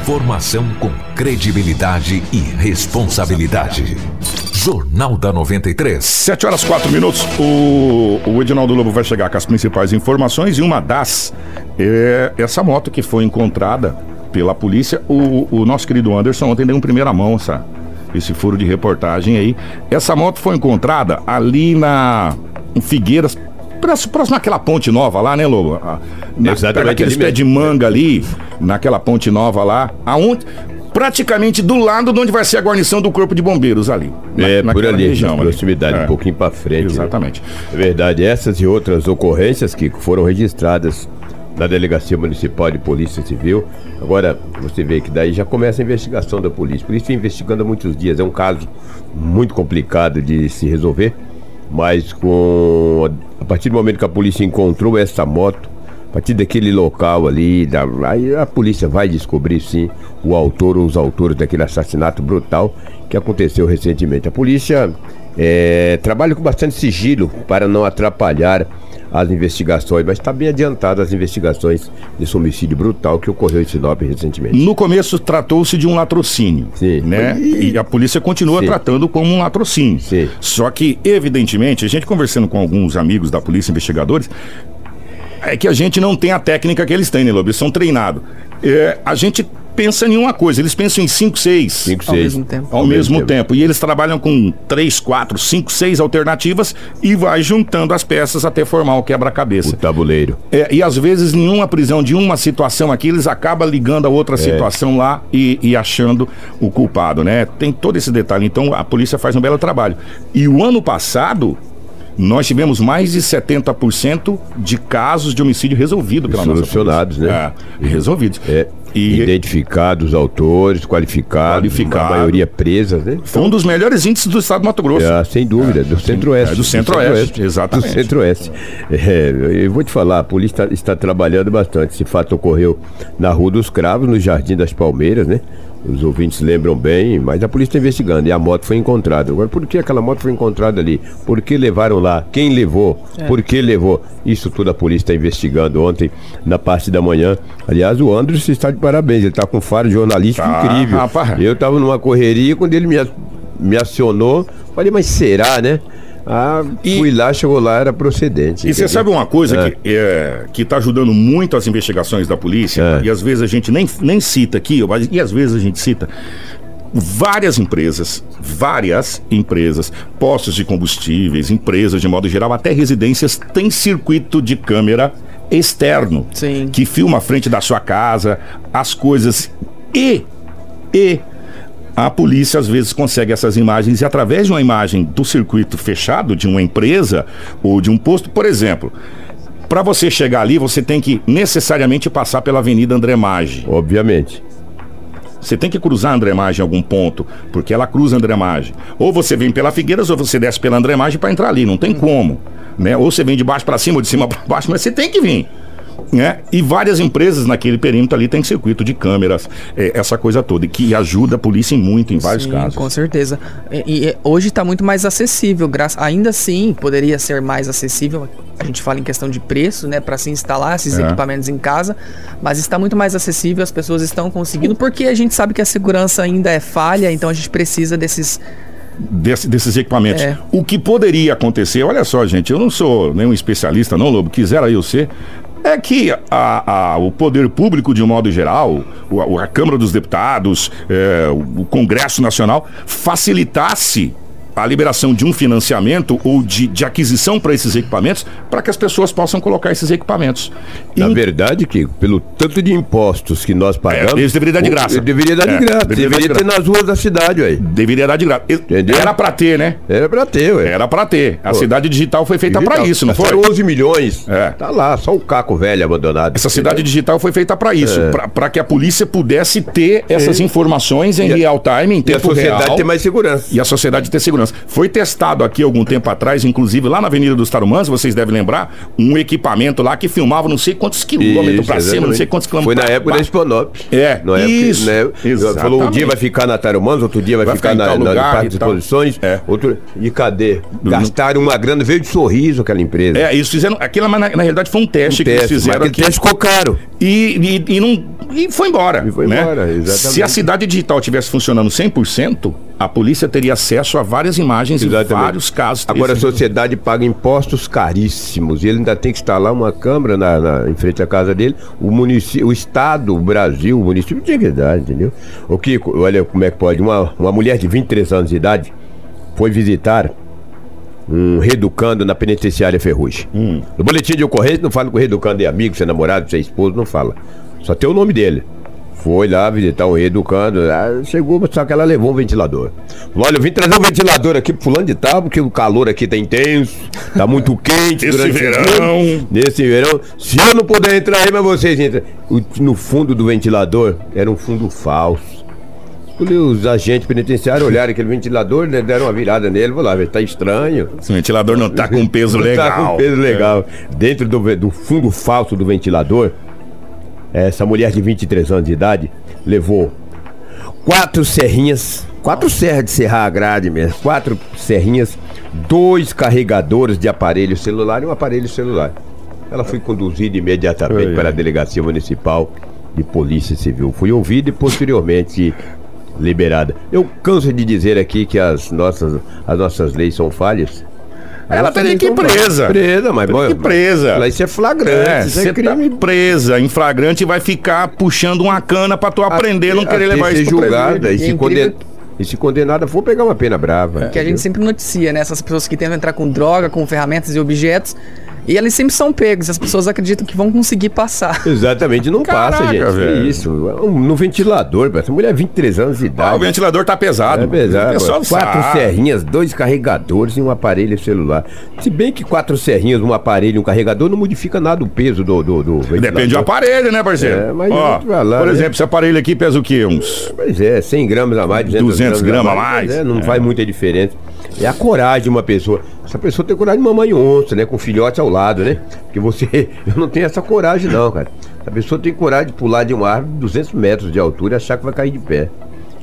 Informação com credibilidade e responsabilidade. Jornal da 93. 7 horas 4 minutos. O, o Edinaldo Lobo vai chegar com as principais informações e uma das é essa moto que foi encontrada pela polícia. O, o nosso querido Anderson ontem deu em primeira mão essa, esse furo de reportagem aí. Essa moto foi encontrada ali na Figueiras, próximo àquela ponte nova lá, né, Lobo? Na, Exatamente. Aqueles pés de manga ali, naquela ponte nova lá, aonde praticamente do lado de onde vai ser a guarnição do Corpo de Bombeiros ali. É, por ali, região, na proximidade, é. um pouquinho para frente. Né? Exatamente. Né? É verdade, essas e outras ocorrências que foram registradas na Delegacia Municipal de Polícia Civil. Agora, você vê que daí já começa a investigação da polícia. Por isso, investigando há muitos dias. É um caso muito complicado de se resolver, mas com a partir do momento que a polícia encontrou essa moto, a partir daquele local ali, da, aí a polícia vai descobrir sim o autor ou os autores daquele assassinato brutal que aconteceu recentemente. A polícia é, trabalha com bastante sigilo para não atrapalhar as investigações, mas está bem adiantada as investigações desse homicídio brutal que ocorreu em Sinop recentemente. No começo tratou-se de um latrocínio, Sim. né? E... e a polícia continua Sim. tratando como um latrocínio. Sim. Só que, evidentemente, a gente conversando com alguns amigos da polícia investigadores, é que a gente não tem a técnica que eles têm, né, Lobo? Eles são treinados. É, a gente pensa em uma coisa, eles pensam em 5, 6. 5, 6. Ao mesmo tempo. Ao, Ao mesmo, mesmo tempo. tempo. E eles trabalham com 3, 4, 5, 6 alternativas e vai juntando as peças até formar o quebra-cabeça. O tabuleiro. É, e às vezes, em uma prisão de uma situação aqui, eles acabam ligando a outra é. situação lá e, e, achando o culpado, né? Tem todo esse detalhe. Então a polícia faz um belo trabalho. E o ano passado, nós tivemos mais de 70% de casos de homicídio resolvido pela Solucionados, né? É, resolvidos. É. E... Identificados os autores, qualificados, qualificado. a maioria presas, né? Foi um dos melhores índices do estado do Mato Grosso. É, sem dúvida, é, do centro-oeste. É, do centro-oeste, exatamente. Do centro-oeste. É, eu vou te falar, a polícia está, está trabalhando bastante. Esse fato ocorreu na Rua dos Cravos, no Jardim das Palmeiras, né? Os ouvintes lembram bem, mas a polícia está investigando e a moto foi encontrada. Agora, por que aquela moto foi encontrada ali? Por que levaram lá? Quem levou? É. Por que levou? Isso tudo a polícia está investigando ontem, na parte da manhã. Aliás, o Andros está de parabéns, ele está com um faro jornalístico tá, incrível. Rapaz. Eu estava numa correria, quando ele me, me acionou, falei, mas será, né? Ah, e, fui lá, chegou lá, era procedente. E você sabe uma coisa é. que é, que está ajudando muito as investigações da polícia, é. e às vezes a gente nem, nem cita aqui, mas, e às vezes a gente cita. Várias empresas, várias empresas, postos de combustíveis, empresas de modo geral, até residências, têm circuito de câmera externo Sim. que filma a frente da sua casa, as coisas e e a polícia às vezes consegue essas imagens e através de uma imagem do circuito fechado de uma empresa ou de um posto, por exemplo, para você chegar ali, você tem que necessariamente passar pela Avenida André Maggi. Obviamente. Você tem que cruzar André Maggi em algum ponto, porque ela cruza André Maggi. Ou você vem pela Figueiras ou você desce pela André Maggi para entrar ali, não tem como, né? Ou você vem de baixo para cima ou de cima para baixo, mas você tem que vir né? E várias empresas naquele perímetro ali têm circuito de câmeras, é, essa coisa toda, que ajuda a polícia em muito, em vários Sim, casos. Com certeza. E, e hoje está muito mais acessível, graças, ainda assim poderia ser mais acessível. A gente fala em questão de preço, né, para se instalar esses é. equipamentos em casa, mas está muito mais acessível, as pessoas estão conseguindo, porque a gente sabe que a segurança ainda é falha, então a gente precisa desses Desse, desses equipamentos. É. O que poderia acontecer, olha só, gente, eu não sou nenhum especialista, não, Lobo, quisera eu ser, é que a, a, o poder público, de um modo geral, a, a Câmara dos Deputados, é, o Congresso Nacional, facilitasse a liberação de um financiamento ou de, de aquisição para esses equipamentos para que as pessoas possam colocar esses equipamentos. Na e... verdade, que pelo tanto de impostos que nós pagamos. É, eles deveriam dar de graça. Deveria dar de é, graça. Deveria, deveria ter nas ruas da cidade, aí. Deveria dar de graça. Entendeu? Era para ter, né? Era para ter, ué. Era para ter. A Pô. cidade digital foi feita para isso, não foi? 11 milhões. É. Tá lá, só o caco velho abandonado. Essa cidade digital foi feita para isso, é. para que a polícia pudesse ter essas informações em e real time, em tempo real. E a sociedade real, ter mais segurança. E a sociedade ter segurança. Foi testado aqui algum tempo atrás, inclusive lá na Avenida dos Tarumãs, vocês devem lembrar, um equipamento lá que filmava não sei quantos quilômetros para cima, não sei quantos quilômetros. Foi na época da Esponop. É, na isso. Época, né, falou um dia vai ficar na Tarumãs, outro dia vai, vai ficar, ficar na, lugar, na Parque de Exposições. É. Outro... E cadê? Gastaram uma grana, veio de sorriso aquela empresa. É, isso fizeram. Aquilo, na, na realidade, foi um teste um que teste, eles fizeram. Aquele teste ficou caro. E, e, e, não, e foi embora. E foi né? embora, exatamente. Se a cidade digital tivesse funcionando 100%, a polícia teria acesso a várias imagens exatamente. e vários casos. Agora a sociedade paga impostos caríssimos e ele ainda tem que instalar uma câmara na, na em frente à casa dele. O município, o Estado, o Brasil, o município tinha que entendeu? O Kiko, olha como é que pode. Uma, uma mulher de 23 anos de idade foi visitar um reeducando na penitenciária Ferrugem. Hum. No boletim de ocorrência não fala que o reeducando é amigo, se é namorado, se é esposo, não fala. Só tem o nome dele. Foi lá visitar um reeducando, chegou, só que ela levou um ventilador. Olha, eu vim trazer um ventilador aqui pro fulano de tal, porque o calor aqui tá intenso, tá muito quente Esse durante verão. o Nesse verão. Se eu não puder entrar aí, mas vocês entram. No fundo do ventilador era um fundo falso. Os agentes penitenciários olharam aquele ventilador, né, deram uma virada nele, falaram, tá estranho. Esse ventilador não tá com peso não legal. Tá com peso legal. É. Dentro do, do fundo falso do ventilador, essa mulher de 23 anos de idade levou quatro serrinhas, quatro serras de serrar a grade mesmo, quatro serrinhas, dois carregadores de aparelho celular e um aparelho celular. Ela foi conduzida imediatamente para a delegacia municipal de polícia civil. Fui ouvido e posteriormente liberada. Eu canso de dizer aqui que as nossas, as nossas leis são falhas. Ela teria que ir presa. Presa, mas bom. presa. Isso é flagrante. É, isso é crime. Tá presa em flagrante e vai ficar puxando uma cana pra tu aprender, não querer levar isso julgada. E se, conden... e se condenada for pegar uma pena brava. É. Que a gente sempre noticia, né? Essas pessoas que tentam entrar com droga, com ferramentas e objetos e eles sempre são pegos, as pessoas acreditam que vão conseguir passar. Exatamente, não Caraca, passa, gente. Velho. isso. No ventilador, essa mulher é 23 anos de idade. Ah, o ventilador tá pesado. É pesado. Quatro sabe. serrinhas, dois carregadores e um aparelho celular. Se bem que quatro serrinhas, um aparelho e um carregador não modifica nada o peso do, do, do Depende do aparelho, né, parceiro? É, mas Ó, lá, por né? exemplo, esse aparelho aqui pesa o quê? Uns. Pois é, 100 gramas a mais, 200, 200 gramas a mais. É, não é. faz muita diferença. É a coragem de uma pessoa. Essa pessoa tem coragem de mamãe onça, né? Com filhote ao lado, né? Porque você. Eu não tenho essa coragem, não, cara. A pessoa tem coragem de pular de uma árvore de 200 metros de altura e achar que vai cair de pé.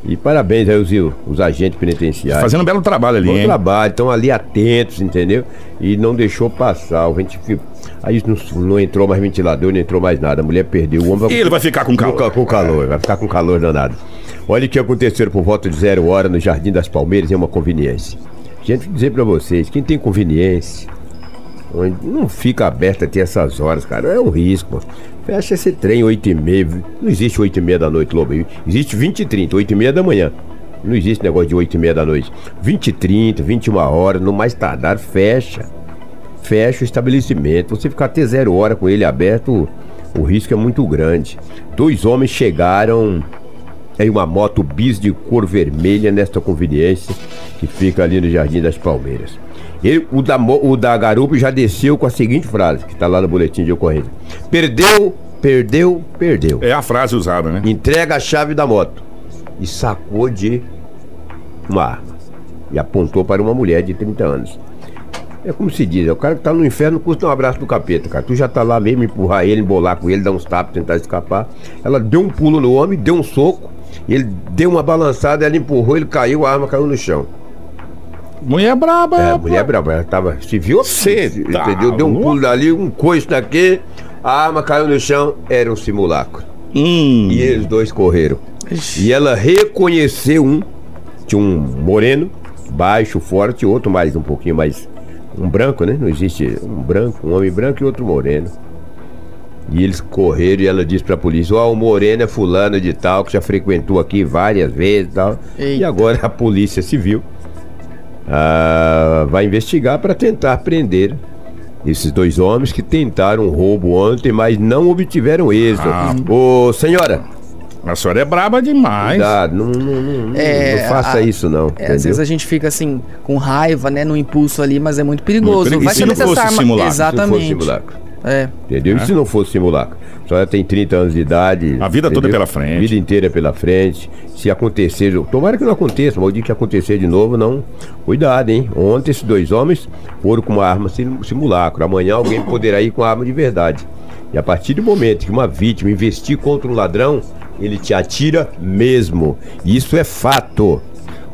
E parabéns aí os, os agentes penitenciários. Fazendo um belo trabalho ali, Bom hein? trabalho, estão ali atentos, entendeu? E não deixou passar. O ventilador. Aí não, não, entrou mais ventilador, não entrou mais nada. A mulher perdeu o ombro. E ele vai ficar com calor. Com, com calor, vai ficar com calor danado. Olha o que aconteceu por volta de zero hora no Jardim das Palmeiras, é uma conveniência. Gente, dizer para vocês, quem tem conveniência, não fica aberto até essas horas, cara. É um risco, Fecha esse trem 8 e meia. Não existe 8 e meia da noite, Lobo. Existe 20 e 30, 8 e meia da manhã. Não existe negócio de 8 e meia da noite. 20 e 30, 21 horas, no mais tardar, fecha. Fecha o estabelecimento. Você ficar até zero hora com ele aberto, o risco é muito grande. Dois homens chegaram em uma moto bis de cor vermelha nesta conveniência que fica ali no Jardim das Palmeiras. Ele, o, da, o da Garupa já desceu com a seguinte frase, que está lá no boletim de ocorrência. Perdeu, perdeu, perdeu. É a frase usada, né? Entrega a chave da moto. E sacou de uma arma. E apontou para uma mulher de 30 anos. É como se diz, é o cara que tá no inferno custa um abraço do capeta, cara. Tu já tá lá mesmo, empurrar ele, embolar com ele, dar uns tapas, tentar escapar. Ela deu um pulo no homem, deu um soco, ele deu uma balançada, ela empurrou, ele caiu, a arma caiu no chão. Mulher braba. É, mulher braba. Ela tava. Se viu? Você tá entendeu? Deu um pulo dali, um coice daqui, a arma caiu no chão, era um simulacro. Hum. E eles dois correram. Ixi. E ela reconheceu um, tinha um moreno, baixo, forte, outro mais um pouquinho mais. Um branco, né? Não existe um branco, um homem branco e outro moreno. E eles correram e ela disse pra polícia: Ó, oh, o Moreno é fulano de tal, que já frequentou aqui várias vezes e tal. Eita. E agora a polícia civil ah, vai investigar para tentar prender esses dois homens que tentaram um roubo ontem, mas não obtiveram êxito. Ah. Ô, senhora, a senhora é braba demais. Cuidado, não, não, não, é, não faça a, isso, não. É, às vezes a gente fica assim, com raiva, né, no impulso ali, mas é muito perigoso. Muito perigoso. Vai e se não fosse simulacro? Exatamente. Se não fosse simulacro. É. Entendeu? É. E se não fosse simulacro? A senhora tem 30 anos de idade. A vida entendeu? toda pela frente. A vida inteira pela frente. Se acontecer, tomara que não aconteça, mas o dia que acontecer de novo, não. Cuidado, hein? Ontem esses dois homens foram com uma arma simulacro. Amanhã alguém poderá ir com a arma de verdade. E a partir do momento que uma vítima investir contra um ladrão, ele te atira mesmo. Isso é fato.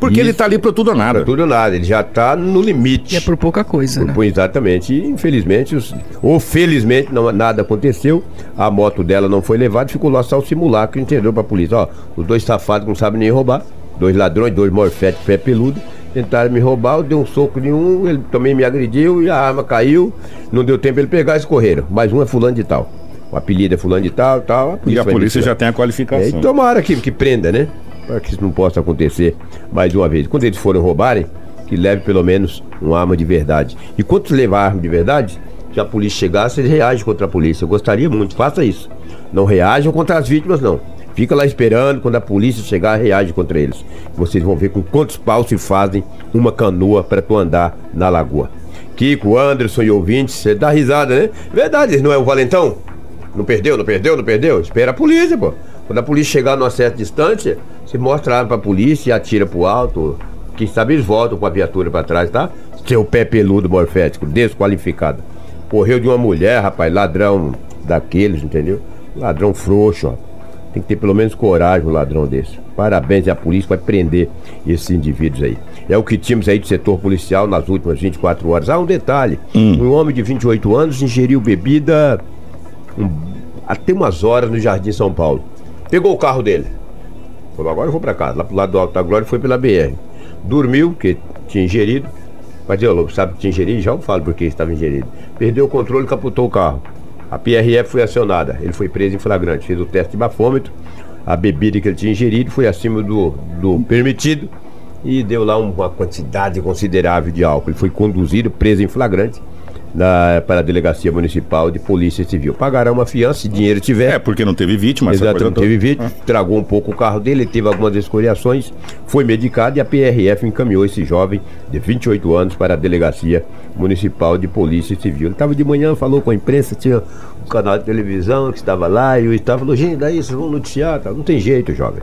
Porque Isso, ele está ali para tudo ou nada. Para tudo ou nada, ele já está no limite. E é por pouca coisa, por, né? Exatamente. E infelizmente, ou felizmente, não, nada aconteceu. A moto dela não foi levada, ficou lá só o simulacro, entendeu para a polícia. Ó, os dois safados não sabem nem roubar, dois ladrões, dois morfetes, pé peludo tentaram me roubar, eu dei um soco em um, ele também me agrediu e a arma caiu. Não deu tempo ele pegar e correram. Mais um é fulano de tal. O apelido é fulano de tal, tal. A e a polícia já tem a qualificação. É, e tomara que, que prenda, né? Para que isso não possa acontecer mais uma vez. Quando eles forem roubarem, que leve pelo menos uma arma de verdade. E quando levar arma de verdade, se a polícia chegasse, eles reagem contra a polícia. Eu gostaria muito, faça isso. Não reajam contra as vítimas, não. Fica lá esperando, quando a polícia chegar, reage contra eles. Vocês vão ver com quantos paus se fazem uma canoa para tu andar na lagoa. Kiko, Anderson e ouvintes, você dá risada, né? Verdade, não é o valentão? Não perdeu, não perdeu, não perdeu? Espera a polícia, pô. Quando a polícia chegar numa certa distância, você mostra a arma pra polícia e atira pro alto. Quem sabe eles voltam com a viatura pra trás, tá? Seu pé peludo morfético, desqualificado. Correu de uma mulher, rapaz, ladrão daqueles, entendeu? Ladrão frouxo, ó. Tem que ter pelo menos coragem um ladrão desse. Parabéns à polícia vai prender esses indivíduos aí. É o que tínhamos aí do setor policial nas últimas 24 horas. Ah, um detalhe: hum. um homem de 28 anos ingeriu bebida um, até umas horas no Jardim São Paulo. Pegou o carro dele. Falou, agora eu vou para casa. Lá pro lado do Alto da Glória foi pela BR. Dormiu, porque tinha ingerido. Mas eu sabe que tinha ingerido? Já eu falo porque estava ingerido. Perdeu o controle e capotou o carro. A PRF foi acionada, ele foi preso em flagrante, fez o teste de bafômetro, a bebida que ele tinha ingerido foi acima do, do permitido e deu lá uma quantidade considerável de álcool. Ele foi conduzido, preso em flagrante na, para a Delegacia Municipal de Polícia Civil. Pagarão uma fiança, se dinheiro tiver. É, porque não teve vítima. Exato, não teve vítima. Ah. Tragou um pouco o carro dele, teve algumas escoriações, foi medicado e a PRF encaminhou esse jovem de 28 anos para a Delegacia Municipal de Polícia Civil. Ele estava de manhã, falou com a imprensa, tinha um canal de televisão que estava lá e o estava falou, gente, daí vocês vão noticiar, tá? não tem jeito, jovem.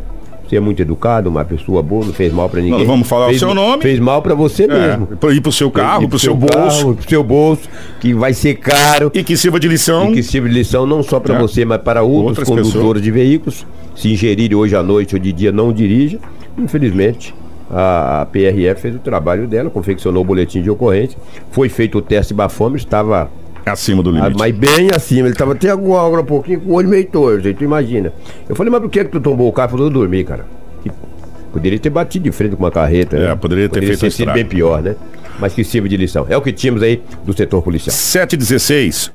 Você é muito educado, uma pessoa boa, não fez mal para ninguém. Nós vamos falar fez, o seu nome. Fez mal para você é, mesmo. Para ir pro seu carro, pro, pro seu, seu bolso. Carro, pro seu bolso, que vai ser caro. E que sirva de lição. E que sirva de lição não só para é. você, mas para outros Outras condutores pessoas. de veículos. Se ingerirem hoje à noite ou de dia, não dirija. Infelizmente, a PRF fez o trabalho dela, confeccionou o boletim de ocorrência, foi feito o teste bafômetro, estava Acima do limite. Ah, mas bem acima. Ele tava até agora um pouquinho com o olho meio torto, tu imagina. Eu falei, mas por que, que tu tombou o carro? Falou, eu dormi, cara. Poderia ter batido de frente com uma carreta. É, né? poderia ter poderia feito ter sido bem pior, né? Mas que sirva de lição. É o que tínhamos aí do setor policial. 716.